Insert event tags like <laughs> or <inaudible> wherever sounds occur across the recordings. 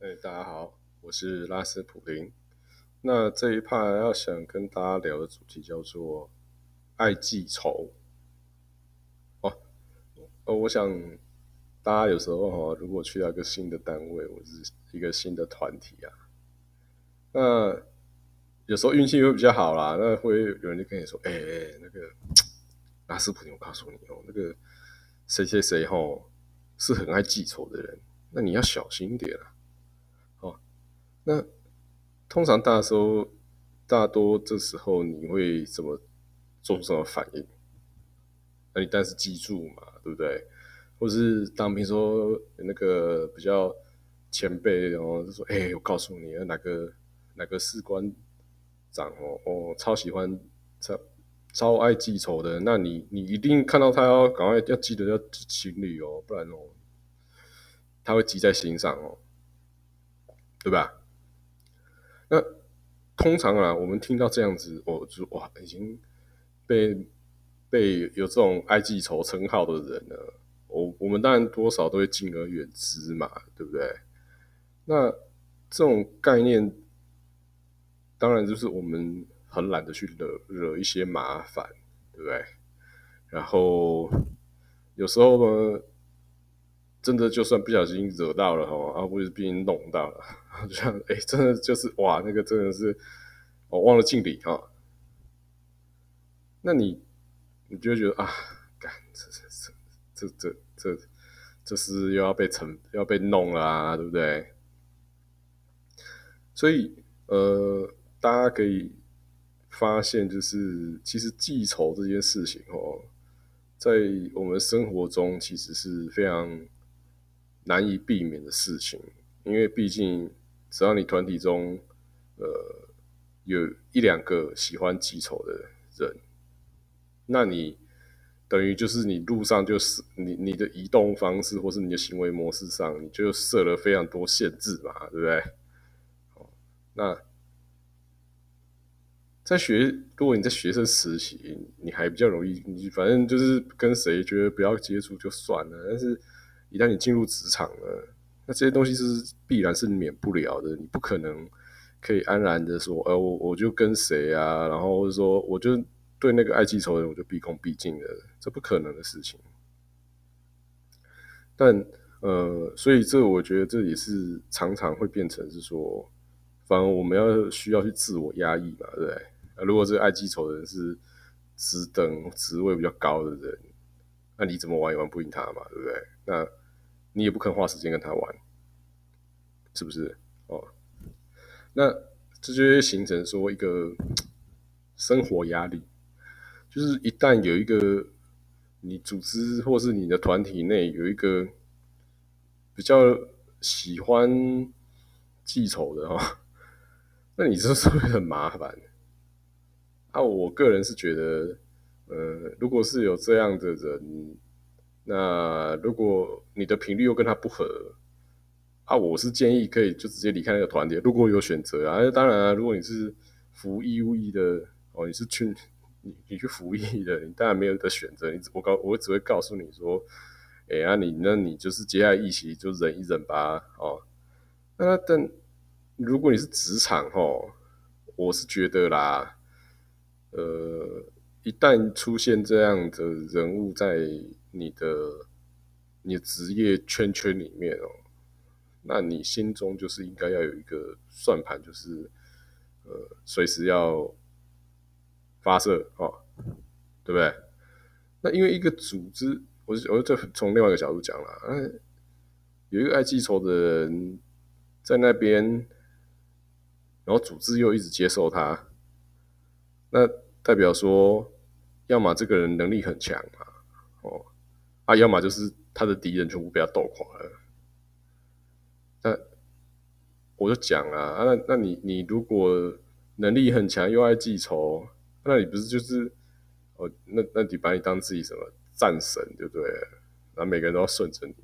哎，大家好，我是拉斯普林。那这一趴要想跟大家聊的主题叫做爱记仇。哦，哦，我想大家有时候哈，如果去到一个新的单位或是一个新的团体啊，那有时候运气会比较好啦，那会有人就跟你说：“哎哎，那个拉斯普林，我告诉你哦，那个谁谁谁吼是很爱记仇的人，那你要小心一点啊。”那通常大时候大多这时候你会怎么做出什么反应？那你但是记住嘛，对不对？或是当比如说那个比较前辈然后，就说：“哎，我告诉你，哪个哪个士官长哦哦，超喜欢超超爱记仇的，那你你一定看到他要赶快要记得要情侣哦，不然哦他会记在心上哦，对吧？”那通常啊，我们听到这样子，我就哇，已经被被有这种爱记仇称号的人呢，我我们当然多少都会敬而远之嘛，对不对？那这种概念，当然就是我们很懒得去惹惹一些麻烦，对不对？然后有时候呢。真的就算不小心惹到了哈，啊，不是被人弄到了，<laughs> 就像哎，真的就是哇，那个真的是我忘了敬礼哈。那你你就觉得啊，干这这这这这这这是又要被惩要被弄啦，对不对？所以呃，大家可以发现，就是其实记仇这件事情哦，在我们生活中其实是非常。难以避免的事情，因为毕竟只要你团体中，呃，有一两个喜欢记仇的人，那你等于就是你路上就是你你的移动方式或是你的行为模式上，你就设了非常多限制嘛，对不对？哦，那在学，如果你在学生时期，你还比较容易，你反正就是跟谁觉得不要接触就算了，但是。一旦你进入职场了，那这些东西是必然是免不了的。你不可能可以安然的说，呃，我我就跟谁啊，然后或者说我就对那个爱记仇人我就毕恭毕敬的，这不可能的事情。但呃，所以这我觉得这也是常常会变成是说，反而我们要需要去自我压抑嘛，对不对？如果这个爱记仇的人是职等职位比较高的人，那你怎么玩也玩不赢他嘛，对不对？那你也不肯花时间跟他玩，是不是？哦，那这就会形成说一个生活压力，就是一旦有一个你组织或是你的团体内有一个比较喜欢记仇的哈，<laughs> 那你这是会很麻烦。啊，我个人是觉得，呃，如果是有这样的人。那如果你的频率又跟他不合，啊，我是建议可以就直接离开那个团体。如果有选择啊，当然啊，如果你是服义务役的哦，你是去你你去服役的，你当然没有的选择。你我告我只会告诉你说，哎呀，你那你就是接下来一起就忍一忍吧，哦。那但如果你是职场哦，我是觉得啦，呃，一旦出现这样的人物在。你的你的职业圈圈里面哦，那你心中就是应该要有一个算盘，就是呃随时要发射哦，对不对？那因为一个组织，我我就从另外一个角度讲了，嗯，有一个爱记仇的人在那边，然后组织又一直接受他，那代表说，要么这个人能力很强啊，哦。啊，要么就是他的敌人全部被他斗垮了。那我就讲啊，那那你你如果能力很强又爱记仇，那你不是就是哦？那那你把你当自己什么战神，对不对？然后每个人都要顺着你，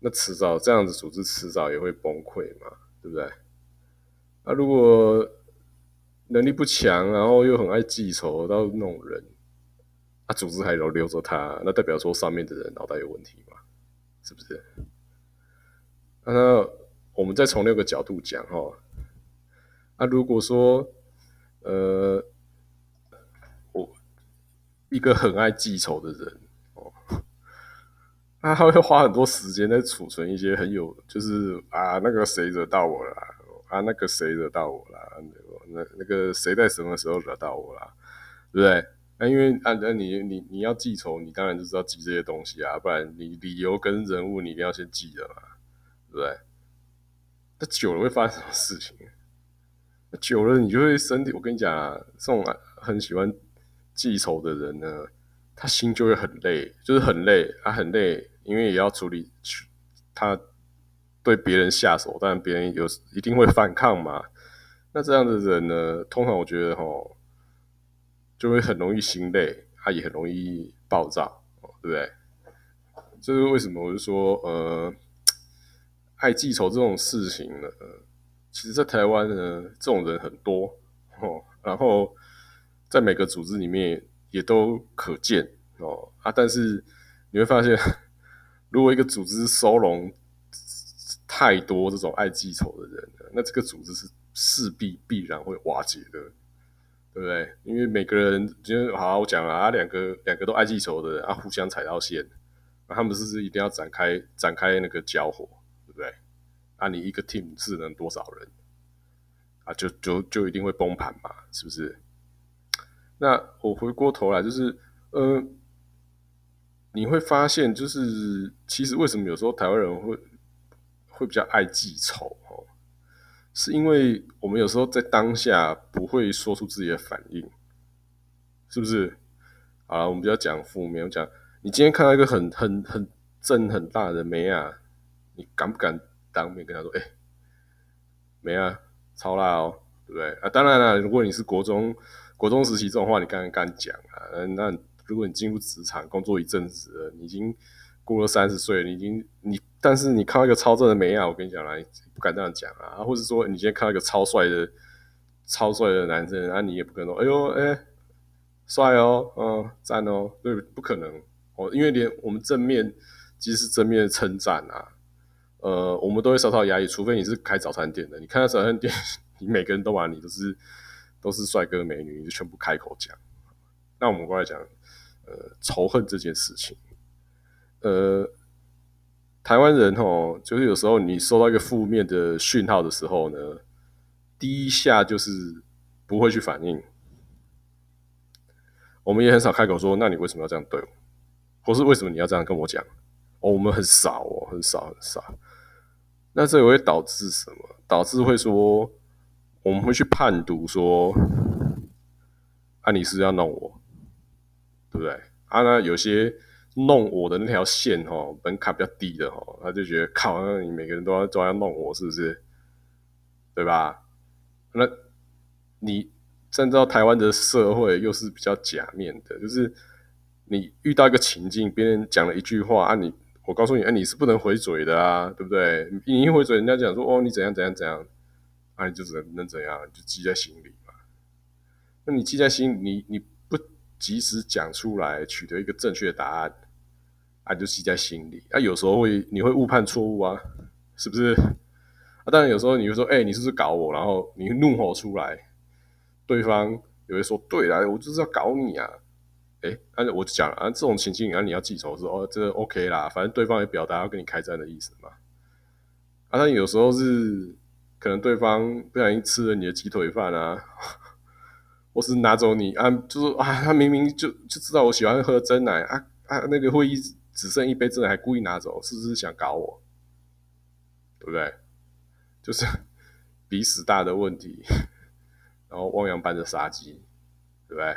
那迟早这样子组织迟早也会崩溃嘛，对不对？啊，如果能力不强，然后又很爱记仇到那种人。啊，组织还留留着他，那代表说上面的人脑袋有问题嘛？是不是？那我们再从那个角度讲哈，啊，如果说呃，我一个很爱记仇的人哦，那他会花很多时间在储存一些很有，就是啊，那个谁惹到我了，啊那个谁惹到我了，那那个谁在什么时候惹到我了，对不对？那因为啊，那你你你要记仇，你当然就是要记这些东西啊，不然你理由跟人物你一定要先记的嘛，对不对？那久了会发生什么事情？那久了你就会身体，我跟你讲啊，这种很喜欢记仇的人呢，他心就会很累，就是很累啊，很累，因为也要处理他对别人下手，但别人有一定会反抗嘛。那这样的人呢，通常我觉得哈。就会很容易心累，他也很容易暴躁，对不对？这是为什么？我就说，呃，爱记仇这种事情呢，其实，在台湾呢，这种人很多哦。然后，在每个组织里面也都可见哦啊。但是你会发现，<laughs> 如果一个组织收容太多这种爱记仇的人了，那这个组织是势必必然会瓦解的。对不对？因为每个人，就好好我讲了啊，两个两个都爱记仇的人啊，互相踩到线，那他们是不是一定要展开展开那个交火，对不对？啊，你一个 team 是能多少人啊？就就就一定会崩盘嘛，是不是？那我回过头来，就是呃，你会发现，就是其实为什么有时候台湾人会会比较爱记仇哦？是因为我们有时候在当下不会说出自己的反应，是不是？啊，我们比较讲负面，讲你今天看到一个很很很正很大的梅啊，你敢不敢当面跟他说？哎，梅啊，超辣哦，对不对？啊，当然了，如果你是国中国中时期这种话，你敢不敢讲啊？那如果你进入职场工作一阵子了，你已经过了三十岁，你已经你。但是你看到一个超正的美亚，我跟你讲啦，不敢这样讲啊，或者说你今天看到一个超帅的、超帅的男生，啊，你也不可能说，哎呦，哎，帅哦，嗯，赞哦，对，不可能哦，因为连我们正面，即使正面称赞啊，呃，我们都会稍稍压抑，除非你是开早餐店的，你看到早餐店，<laughs> 你每个人都把你都是都是帅哥美女，你就全部开口讲。那我们过来讲，呃，仇恨这件事情，呃。台湾人哦，就是有时候你收到一个负面的讯号的时候呢，第一下就是不会去反应。我们也很少开口说，那你为什么要这样对我？或是为什么你要这样跟我讲？哦，我们很少哦，很少很少。那这也会导致什么？导致会说，我们会去判读说，啊，你是要弄我，对不对？啊，那有些。弄我的那条线哦，门槛比较低的哦，他就觉得靠，那你每个人都要都要弄我，是不是？对吧？那你站到台湾的社会又是比较假面的，就是你遇到一个情境，别人讲了一句话啊，你我告诉你，哎，你是不能回嘴的啊，对不对？你一回嘴，人家讲说哦，你怎样怎样怎样，啊，你就只能能怎样，就记在心里嘛。那你记在心里，你你不及时讲出来，取得一个正确的答案。啊，就记在心里。啊，有时候会你会误判错误啊，是不是？啊，当然有时候你会说，哎，你是不是搞我？然后你怒吼出来，对方也会说，对啦，我就是要搞你啊。哎，啊我就讲啊，这种情境啊，你要记仇，说哦，这 OK 啦，反正对方也表达要跟你开战的意思嘛。啊，但有时候是可能对方不小心吃了你的鸡腿饭啊，或是拿走你啊，就是啊，他明明就就知道我喜欢喝真奶啊啊，那个会议。只剩一杯真的还故意拿走，是不是想搞我？对不对？就是 <laughs> 鼻屎大的问题，然后汪洋般的杀机，对不对？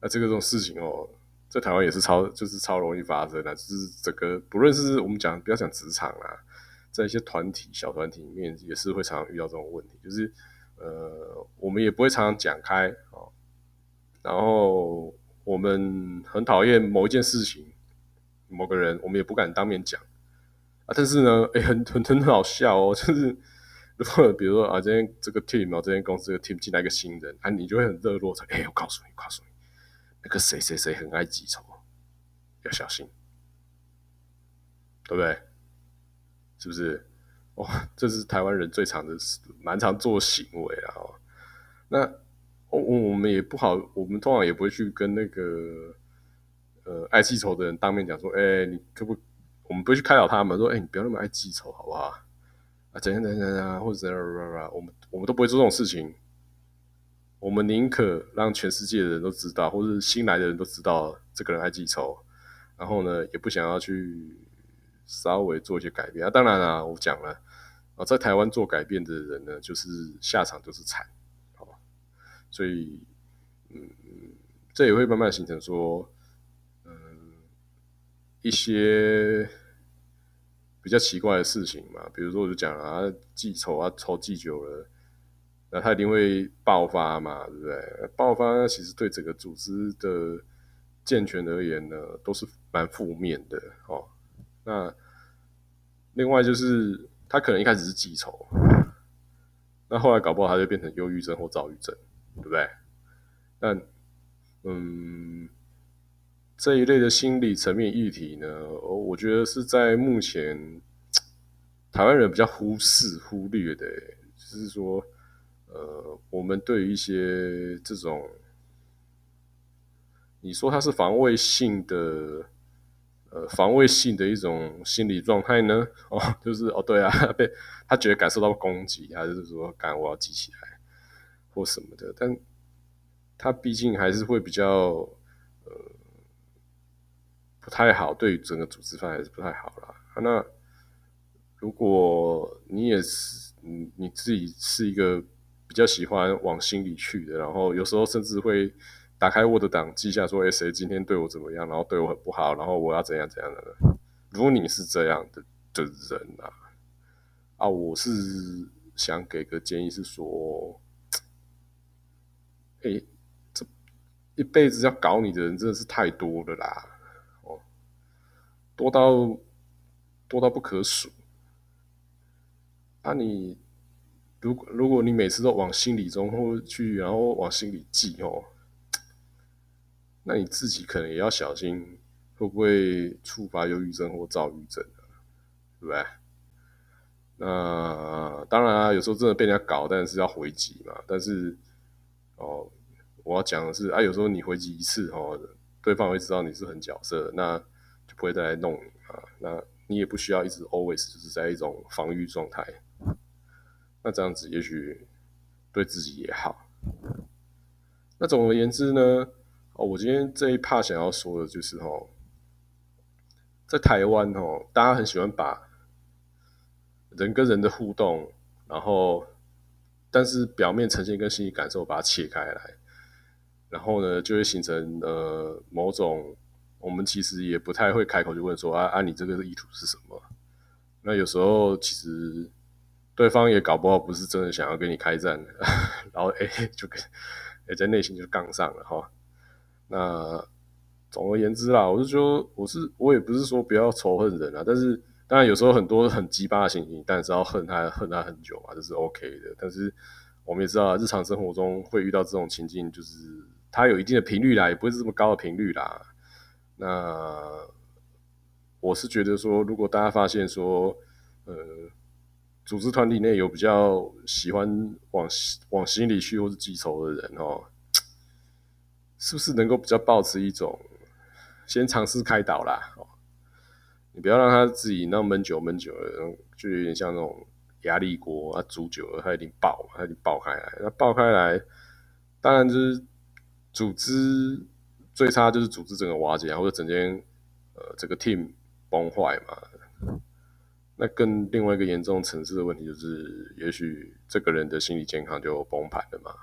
那这个这种事情哦，在台湾也是超，就是超容易发生的。就是整个不论是我们讲，不要讲职场啦，在一些团体、小团体里面，也是会常常遇到这种问题。就是呃，我们也不会常常讲开哦，然后我们很讨厌某一件事情。某个人，我们也不敢当面讲啊，但是呢，<laughs> 哎，很很很好笑哦，<laughs> 就是如果比如说啊，今天这个 team 哦，这间公司的 team 进来一个新人啊，你就会很热络，说，哎，我告诉你，告诉你，那个谁谁谁很爱记仇，要小心，对不对？是不是？哦，这是台湾人最常的、蛮常做行为啊。那我我们也不好，我们通常也不会去跟那个呃爱记仇的人当面讲说，哎，你可不，我们不会去开导他们说，哎，你不要那么爱记仇，好不好？啊，怎样怎样怎样，或者怎样，我们我们都不会做这种事情。我们宁可让全世界的人都知道，或者新来的人都知道这个人爱记仇，然后呢，也不想要去稍微做一些改变啊。当然啦，我讲了啊，在台湾做改变的人呢，就是下场就是惨，好吧？所以，嗯，这也会慢慢形成说，一些比较奇怪的事情嘛。比如说，我就讲啊，记仇啊，仇记久了。那他一定会爆发嘛，对不对？爆发其实对整个组织的健全而言呢，都是蛮负面的哦。那另外就是他可能一开始是记仇，那后来搞不好他就变成忧郁症或躁郁症，对不对？但嗯，这一类的心理层面议题呢，我觉得是在目前台湾人比较忽视、忽略的，就是说。呃，我们对于一些这种，你说它是防卫性的，呃，防卫性的一种心理状态呢？哦，就是哦，对啊，被他觉得感受到攻击，他就是说，干我要记起来或什么的，但他毕竟还是会比较呃不太好，对于整个组织方还是不太好啦。那如果你也是，你你自己是一个。比较喜欢往心里去的，然后有时候甚至会打开 Word 档记下说：“哎，谁今天对我怎么样？然后对我很不好，然后我要怎样怎样的。”如果你是这样的的人啊，啊，我是想给个建议是说，哎，这一辈子要搞你的人真的是太多了啦，多到多到不可数，啊你。如果如果你每次都往心里中或去，然后往心里记哦，那你自己可能也要小心，会不会触发忧郁症或躁郁症啊对不对？那当然啊，有时候真的被人家搞，但是要回击嘛。但是哦，我要讲的是啊，有时候你回击一次哦，对方会知道你是很角色，那不会再来弄你啊。那你也不需要一直 always 就是在一种防御状态。那这样子也许对自己也好。那总而言之呢，哦，我今天这一 part 想要说的就是哦，在台湾哦，大家很喜欢把人跟人的互动，然后但是表面呈现跟心理感受把它切开来，然后呢就会形成呃某种我们其实也不太会开口就问说啊啊你这个意图是什么？那有时候其实。对方也搞不好不是真的想要跟你开战，<laughs> 然后哎就跟哎在内心就杠上了哈。那总而言之啦，我是说我是我也不是说不要仇恨人啊，但是当然有时候很多很鸡巴的心情，但是要恨他恨他很久嘛，这是 OK 的。但是我们也知道日常生活中会遇到这种情境，就是他有一定的频率啦，也不会是这么高的频率啦。那我是觉得说，如果大家发现说呃。组织团体内有比较喜欢往往心里去或是记仇的人哦，是不是能够比较保持一种先尝试开导啦？哦，你不要让他自己那闷久闷久了，就有点像那种压力锅啊，煮久了它一定爆，它一定爆开来。那爆开来，当然就是组织最差就是组织整个瓦解，或者整间呃这个 team 崩坏嘛。那更另外一个严重层次的问题就是，也许这个人的心理健康就崩盘了嘛？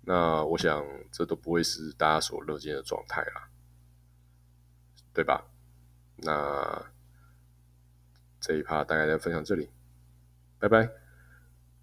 那我想这都不会是大家所乐见的状态啦，对吧？那这一趴大概就分享这里，拜拜。